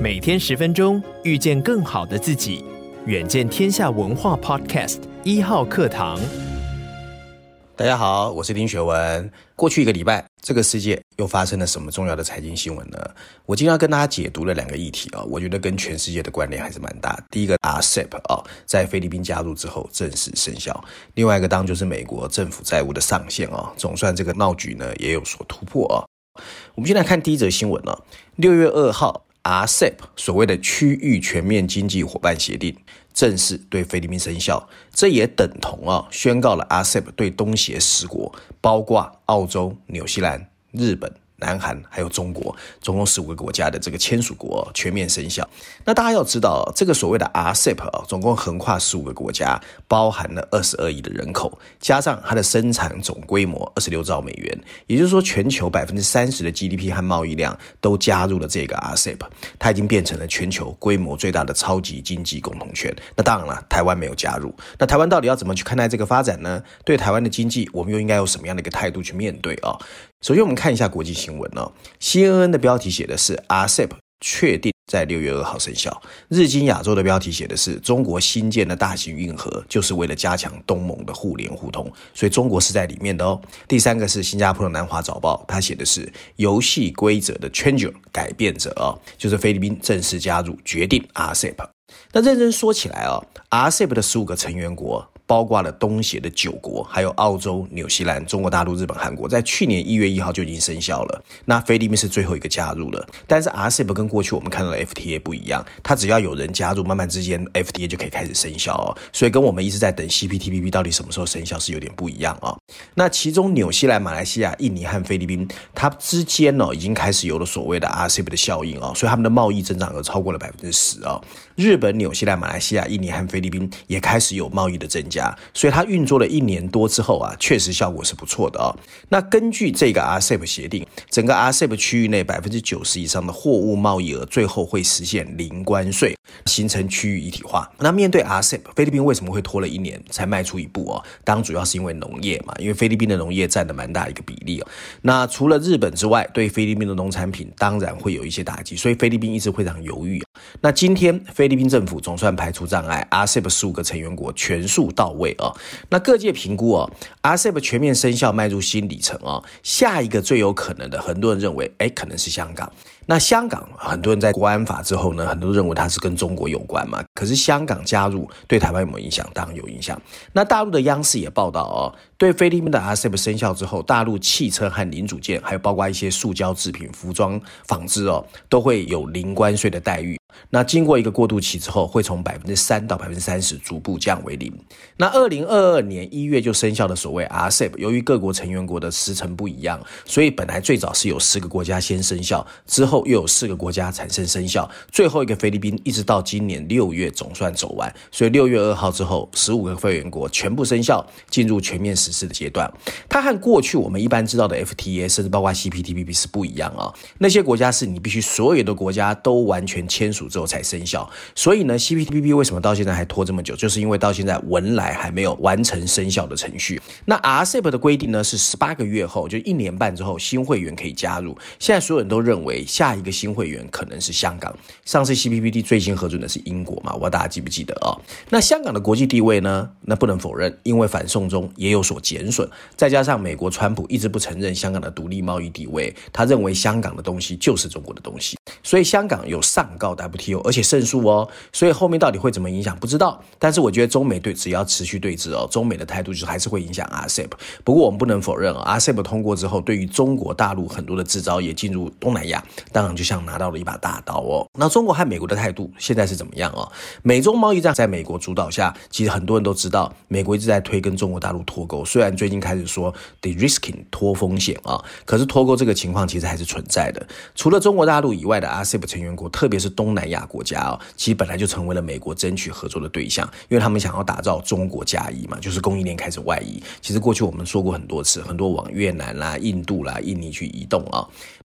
每天十分钟，遇见更好的自己。远见天下文化 Podcast 一号课堂。大家好，我是丁学文。过去一个礼拜，这个世界又发生了什么重要的财经新闻呢？我今天要跟大家解读了两个议题啊，我觉得跟全世界的关联还是蛮大。第一个，RCEP 啊，在菲律宾加入之后正式生效。另外一个当就是美国政府债务的上限啊，总算这个闹剧呢也有所突破啊。我们先来看第一则新闻呢，六月二号。RCEP 所谓的区域全面经济伙伴协定正式对菲律宾生效，这也等同啊宣告了 RCEP 对东协十国，包括澳洲、纽西兰、日本。南韩还有中国，总共十五个国家的这个签署国全面生效。那大家要知道，这个所谓的 RCEP 啊，总共横跨十五个国家，包含了二十二亿的人口，加上它的生产总规模二十六兆美元，也就是说，全球百分之三十的 GDP 和贸易量都加入了这个 RCEP，它已经变成了全球规模最大的超级经济共同圈。那当然了，台湾没有加入。那台湾到底要怎么去看待这个发展呢？对台湾的经济，我们又应该有什么样的一个态度去面对啊？首先，我们看一下国际新闻哦。CNN 的标题写的是 RCEP 确定在六月二号生效。日经亚洲的标题写的是中国新建的大型运河就是为了加强东盟的互联互通，所以中国是在里面的哦。第三个是新加坡的南华早报，它写的是游戏规则的 changer 改变者哦，就是菲律宾正式加入，决定 RCEP。那认真说起来哦，RCEP 的十五个成员国。包括了东协的九国，还有澳洲、纽西兰、中国大陆、日本、韩国，在去年一月一号就已经生效了。那菲律宾是最后一个加入了，但是 RCEP 跟过去我们看到的 FTA 不一样，它只要有人加入，慢慢之间 FTA 就可以开始生效哦。所以跟我们一直在等 CPTPP 到底什么时候生效是有点不一样啊、哦。那其中纽西兰、马来西亚、印尼和菲律宾，它之间呢、哦、已经开始有了所谓的 RCEP 的效应哦，所以他们的贸易增长额超过了百分之十啊。日本、纽西兰、马来西亚、印尼和菲律宾也开始有贸易的增加，所以它运作了一年多之后啊，确实效果是不错的、哦。那根据这个 RCEP 协定，整个 RCEP 区域内百分之九十以上的货物贸易额最后会实现零关税，形成区域一体化。那面对 RCEP，菲律宾为什么会拖了一年才迈出一步哦？当主要是因为农业嘛，因为菲律宾的农业占了蛮大一个比例哦。那除了日本之外，对菲律宾的农产品当然会有一些打击，所以菲律宾一直非常犹豫。那今天菲菲律宾政府总算排除障碍，RCEP 十五个成员国全数到到位啊。那各界评估啊，RCEP 全面生效，迈入新里程啊。下一个最有可能的，很多人认为，哎，可能是香港。那香港很多人在国安法之后呢，很多认为它是跟中国有关嘛。可是香港加入对台湾有没有影响？当然有影响。那大陆的央视也报道哦，对菲律宾的 RCEP 生效之后，大陆汽车和零组件，还有包括一些塑胶制品、服装、纺织哦，都会有零关税的待遇。那经过一个过渡期之后，会从百分之三到百分之三十逐步降为零。那二零二二年一月就生效的所谓 RCEP，由于各国成员国的时程不一样，所以本来最早是有十个国家先生效，之后又有四个国家产生生效，最后一个菲律宾一直到今年六月总算走完。所以六月二号之后，十五个会员国全部生效，进入全面实施的阶段。它和过去我们一般知道的 FTA，甚至包括 CPTPP 是不一样啊。那些国家是你必须所有的国家都完全签署。之后才生效，所以呢，CPTPP 为什么到现在还拖这么久？就是因为到现在文莱还没有完成生效的程序。那 RCEP 的规定呢，是十八个月后，就一年半之后，新会员可以加入。现在所有人都认为下下一个新会员可能是香港。上次 C P P D 最新核准的是英国嘛？我不知道大家记不记得啊、那香港的国际地位呢？那不能否认，因为反送中也有所减损，再加上美国川普一直不承认香港的独立贸易地位，他认为香港的东西就是中国的东西，所以香港有上告 WTO，而且胜诉哦。所以后面到底会怎么影响，不知道。但是我觉得中美对只要持续对峙哦，中美的态度就是还是会影响 RCEP。不过我们不能否认啊，RCEP 通过之后，对于中国大陆很多的制造业进入东南亚，当然就像拿到了一把大刀哦。那中国和美国的态度现在是怎么样哦？美中贸易战在美国主导下，其实很多人都知道，美国一直在推跟中国大陆脱钩。虽然最近开始说 de-risking 脱风险啊，可是脱钩这个情况其实还是存在的。除了中国大陆以外的 RCEP 成员国，特别是东南亚国家啊，其实本来就成为了美国争取合作的对象，因为他们想要打造中国加一嘛，就是供应链开始外移。其实过去我们说过很多次，很多往越南啦、印度啦、印尼去移动啊。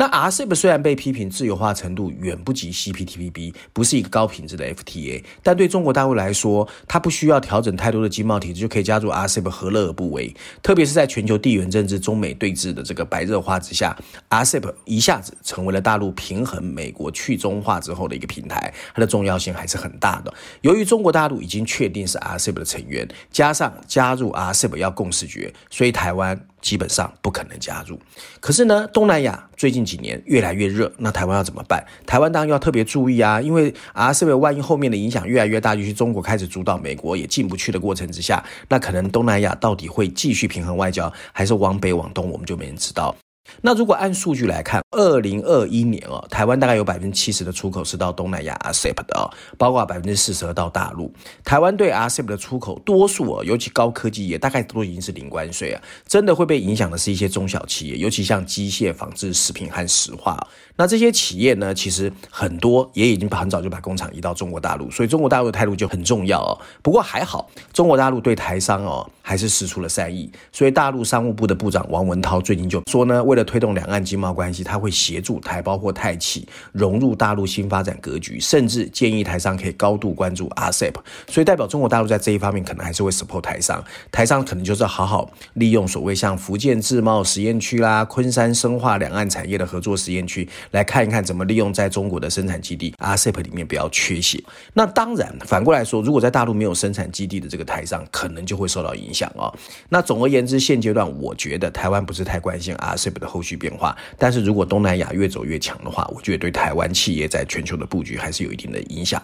那 RCEP 虽然被批评自由化程度远不及 CPTPP，不是一个高品质的 FTA，但对中国大陆来说，它不需要调整太多的经贸体制就可以加入 RCEP，何乐而不为？特别是在全球地缘政治、中美对峙的这个白热化之下，RCEP 一下子成为了大陆平衡美国去中化之后的一个平台，它的重要性还是很大的。由于中国大陆已经确定是 RCEP 的成员，加上加入 RCEP 要共识决，所以台湾。基本上不可能加入，可是呢，东南亚最近几年越来越热，那台湾要怎么办？台湾当然要特别注意啊，因为啊，是不是万一后面的影响越来越大，尤其中国开始主导，美国也进不去的过程之下，那可能东南亚到底会继续平衡外交，还是往北往东，我们就没人知道。那如果按数据来看，二零二一年哦，台湾大概有百分之七十的出口是到东南亚 RCEP 的哦，包括百分之四十到大陆。台湾对 RCEP 的出口，多数哦，尤其高科技业，大概都已经是零关税啊。真的会被影响的是一些中小企业，尤其像机械、纺织、食品和石化。那这些企业呢，其实很多也已经把很早就把工厂移到中国大陆，所以中国大陆的态度就很重要哦。不过还好，中国大陆对台商哦还是使出了善意，所以大陆商务部的部长王文涛最近就说呢，为推动两岸经贸关系，他会协助台胞或泰企融入大陆新发展格局，甚至建议台商可以高度关注 RCEP。所以代表中国大陆在这一方面可能还是会 support 台商，台商可能就是要好好利用所谓像福建自贸实验区啦、昆山深化两岸产业的合作实验区。来看一看怎么利用在中国的生产基地，RCEP 里面不要缺血。那当然，反过来说，如果在大陆没有生产基地的这个台商，可能就会受到影响哦。那总而言之，现阶段我觉得台湾不是太关心 RCEP 的后续变化，但是如果东南亚越走越强的话，我觉得对台湾企业在全球的布局还是有一定的影响。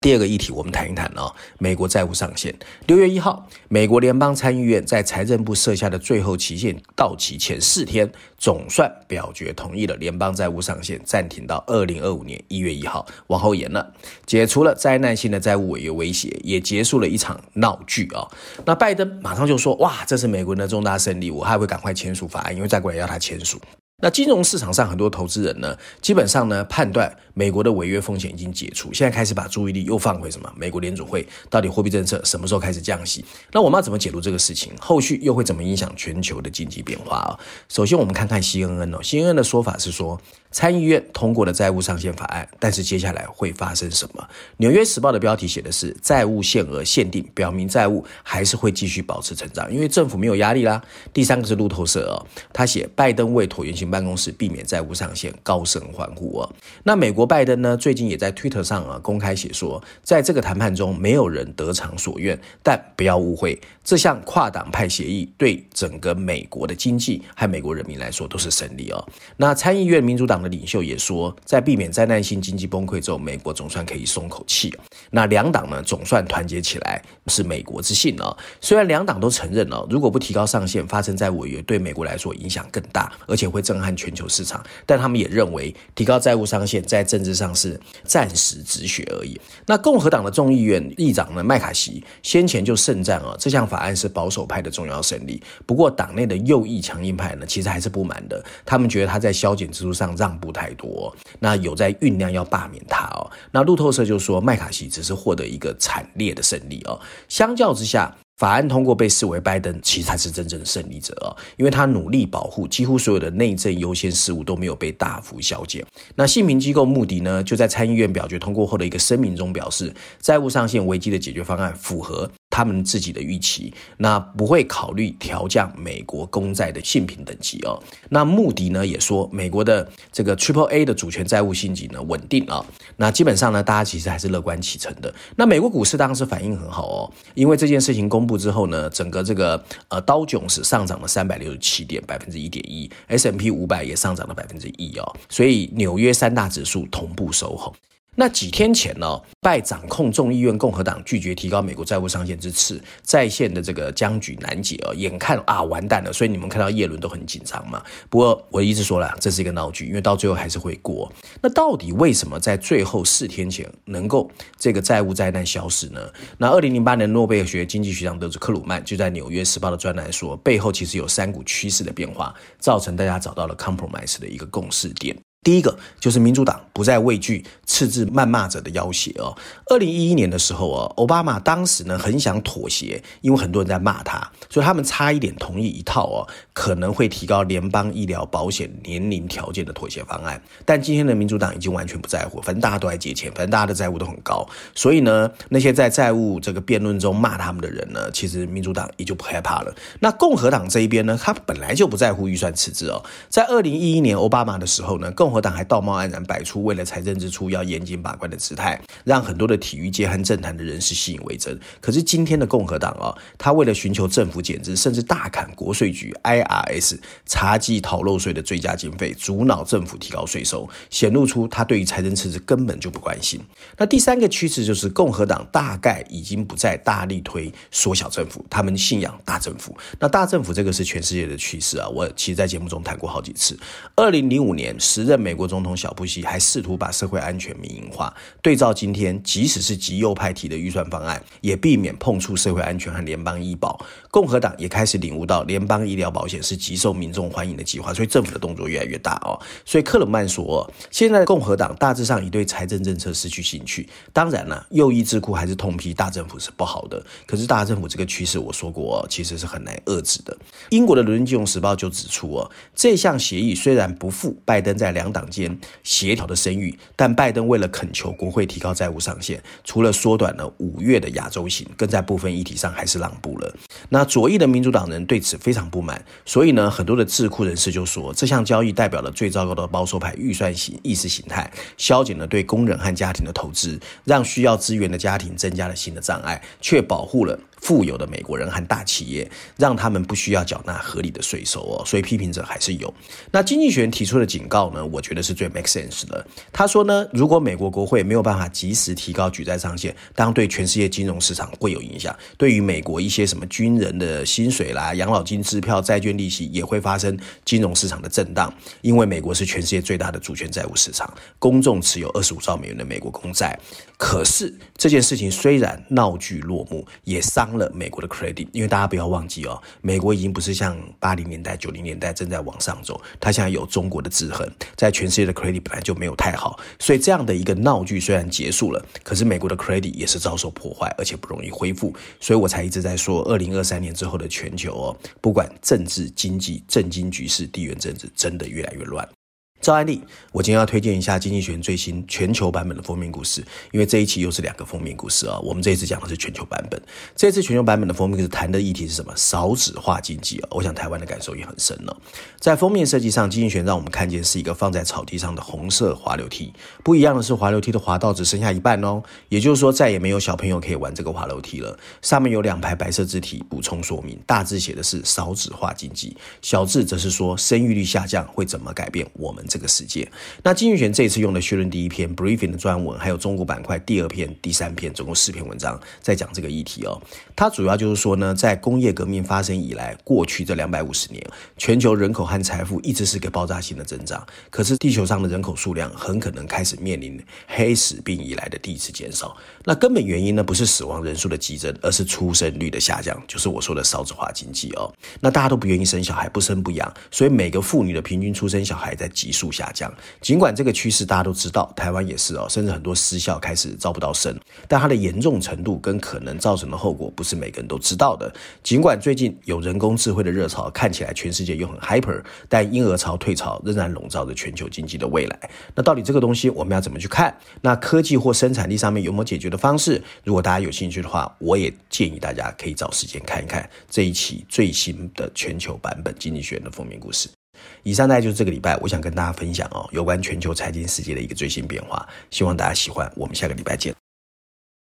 第二个议题，我们谈一谈啊，美国债务上限。六月一号，美国联邦参议院在财政部设下的最后期限到期前四天，总算表决同意了联邦债务上限暂停到二零二五年一月一号，往后延了，解除了灾难性的债务违约威胁，也结束了一场闹剧啊。那拜登马上就说：“哇，这是美国人的重大胜利，我还会赶快签署法案，因为再过来要他签署。”那金融市场上很多投资人呢，基本上呢判断美国的违约风险已经解除，现在开始把注意力又放回什么？美国联储会到底货币政策什么时候开始降息？那我们要怎么解读这个事情？后续又会怎么影响全球的经济变化啊？首先我们看看 CNN 哦，CNN 的说法是说。参议院通过了债务上限法案，但是接下来会发生什么？纽约时报的标题写的是债务限额限定，表明债务还是会继续保持成长，因为政府没有压力啦。第三个是路透社哦，他写拜登为椭圆形办公室避免债务上限高声欢呼哦。那美国拜登呢，最近也在 Twitter 上啊公开写说，在这个谈判中没有人得偿所愿，但不要误会，这项跨党派协议对整个美国的经济和美国人民来说都是胜利哦。那参议院民主党。的领袖也说，在避免灾难性经济崩溃之后，美国总算可以松口气。那两党呢，总算团结起来，是美国之幸啊。虽然两党都承认了，如果不提高上限，发生在违约，对美国来说影响更大，而且会震撼全球市场。但他们也认为，提高债务上限在政治上是暂时止血而已。那共和党的众议院议长呢，麦卡锡先前就盛赞啊，这项法案是保守派的重要胜利。不过，党内的右翼强硬派呢，其实还是不满的。他们觉得他在削减支出上让。步太多，那有在酝酿要罢免他哦。那路透社就说，麦卡锡只是获得一个惨烈的胜利哦。相较之下，法案通过被视为拜登其实才是真正的胜利者啊，因为他努力保护几乎所有的内政优先事务都没有被大幅削减。那姓名机构穆迪呢，就在参议院表决通过后的一个声明中表示，债务上限危机的解决方案符合。他们自己的预期，那不会考虑调降美国公债的信评等级哦。那穆迪呢也说，美国的这个 Triple A 的主权债务信级呢稳定啊。那基本上呢，大家其实还是乐观其成的。那美国股市当时反应很好哦，因为这件事情公布之后呢，整个这个呃刀囧是上涨了三百六十七点，百分之一点一，S&P 五百也上涨了百分之一哦。所以纽约三大指数同步收红。那几天前呢，拜掌控众议院共和党拒绝提高美国债务上限之赐，在线的这个僵局难解哦，眼看啊完蛋了，所以你们看到叶伦都很紧张嘛。不过我一直说了，这是一个闹剧，因为到最后还是会过。那到底为什么在最后四天前能够这个债务灾难消失呢？那二零零八年诺贝尔学经济学奖得主克鲁曼就在《纽约时报》的专栏说，背后其实有三股趋势的变化，造成大家找到了 compromise 的一个共识点。第一个就是民主党不再畏惧斥资谩骂者的要挟哦。二零一一年的时候哦，奥巴马当时呢很想妥协，因为很多人在骂他，所以他们差一点同意一套哦，可能会提高联邦医疗保险年龄条件的妥协方案。但今天的民主党已经完全不在乎，反正大家都在借钱，反正大家的债务都很高，所以呢，那些在债务这个辩论中骂他们的人呢，其实民主党也就不害怕了。那共和党这一边呢，他本来就不在乎预算赤字哦，在二零一一年奥巴马的时候呢，共共和党还道貌岸然摆出为了财政支出要严谨把关的姿态，让很多的体育界和政坛的人士信以为真。可是今天的共和党啊，他为了寻求政府减资，甚至大砍国税局 IRS 查稽逃漏税的追加经费，阻挠政府提高税收，显露出他对于财政赤字根本就不关心。那第三个趋势就是共和党大概已经不再大力推缩小政府，他们信仰大政府。那大政府这个是全世界的趋势啊，我其实在节目中谈过好几次。二零零五年时任美国总统小布希还试图把社会安全民营化。对照今天，即使是极右派提的预算方案，也避免碰触社会安全和联邦医保。共和党也开始领悟到联邦医疗保险是极受民众欢迎的计划，所以政府的动作越来越大哦。所以克鲁曼说，现在共和党大致上已对财政政策失去兴趣。当然了，右翼智库还是痛批大政府是不好的。可是大政府这个趋势，我说过，其实是很难遏制的。英国的《伦敦金融时报》就指出哦，这项协议虽然不负拜登在两党间协调的声誉，但拜登为了恳求国会提高债务上限，除了缩短了五月的亚洲行，更在部分议题上还是让步了。那那左翼的民主党人对此非常不满，所以呢，很多的智库人士就说，这项交易代表了最糟糕的保守派预算型意识形态，削减了对工人和家庭的投资，让需要资源的家庭增加了新的障碍，却保护了。富有的美国人和大企业，让他们不需要缴纳合理的税收哦，所以批评者还是有。那经济学人提出的警告呢，我觉得是最 make sense 的。他说呢，如果美国国会没有办法及时提高举债上限，当对全世界金融市场会有影响，对于美国一些什么军人人的薪水啦、养老金支票、债券利息也会发生金融市场的震荡。因为美国是全世界最大的主权债务市场，公众持有二十五兆美元的美国公债。可是这件事情虽然闹剧落幕，也伤了美国的 credit，因为大家不要忘记哦，美国已经不是像八零年代、九零年代正在往上走，它现在有中国的制衡，在全世界的 credit 本来就没有太好，所以这样的一个闹剧虽然结束了，可是美国的 credit 也是遭受破坏，而且不容易恢复，所以我才一直在说，二零二三三年之后的全球哦，不管政治、经济、政经局势、地缘政治，真的越来越乱。赵安丽，我今天要推荐一下《经济学人》最新全球版本的封面故事，因为这一期又是两个封面故事啊。我们这一次讲的是全球版本，这次全球版本的封面故事谈的议题是什么？少子化经济啊。我想台湾的感受也很深了。在封面设计上，《经济学》让我们看见是一个放在草地上的红色滑溜梯。不一样的是，滑溜梯的滑道只剩下一半哦，也就是说再也没有小朋友可以玩这个滑溜梯了。上面有两排白色字体补充说明，大字写的是少子化经济，小字则是说生育率下降会怎么改变我们。这个世界，那经济学人这次用的序论第一篇 briefing 的专文，还有中国板块第二篇、第三篇，总共四篇文章在讲这个议题哦。它主要就是说呢，在工业革命发生以来，过去这两百五十年，全球人口和财富一直是个爆炸性的增长，可是地球上的人口数量很可能开始面临黑死病以来的第一次减少。那根本原因呢，不是死亡人数的激增，而是出生率的下降，就是我说的少子化经济哦。那大家都不愿意生小孩，不生不养，所以每个妇女的平均出生小孩在急速数下降。尽管这个趋势大家都知道，台湾也是哦，甚至很多私校开始招不到生，但它的严重程度跟可能造成的后果不是每个人都知道的。尽管最近有人工智慧的热潮，看起来全世界又很 hyper，但婴儿潮退潮仍然笼罩着全球经济的未来。那到底这个东西我们要怎么去看？那科技或生产力上面有没有解决的方式？如果大家有兴趣的话，我也建议大家可以找时间看一看这一期最新的全球版本《经济学人》的封面故事。以上呢就是这个礼拜我想跟大家分享哦，有关全球财经世界的一个最新变化，希望大家喜欢。我们下个礼拜见。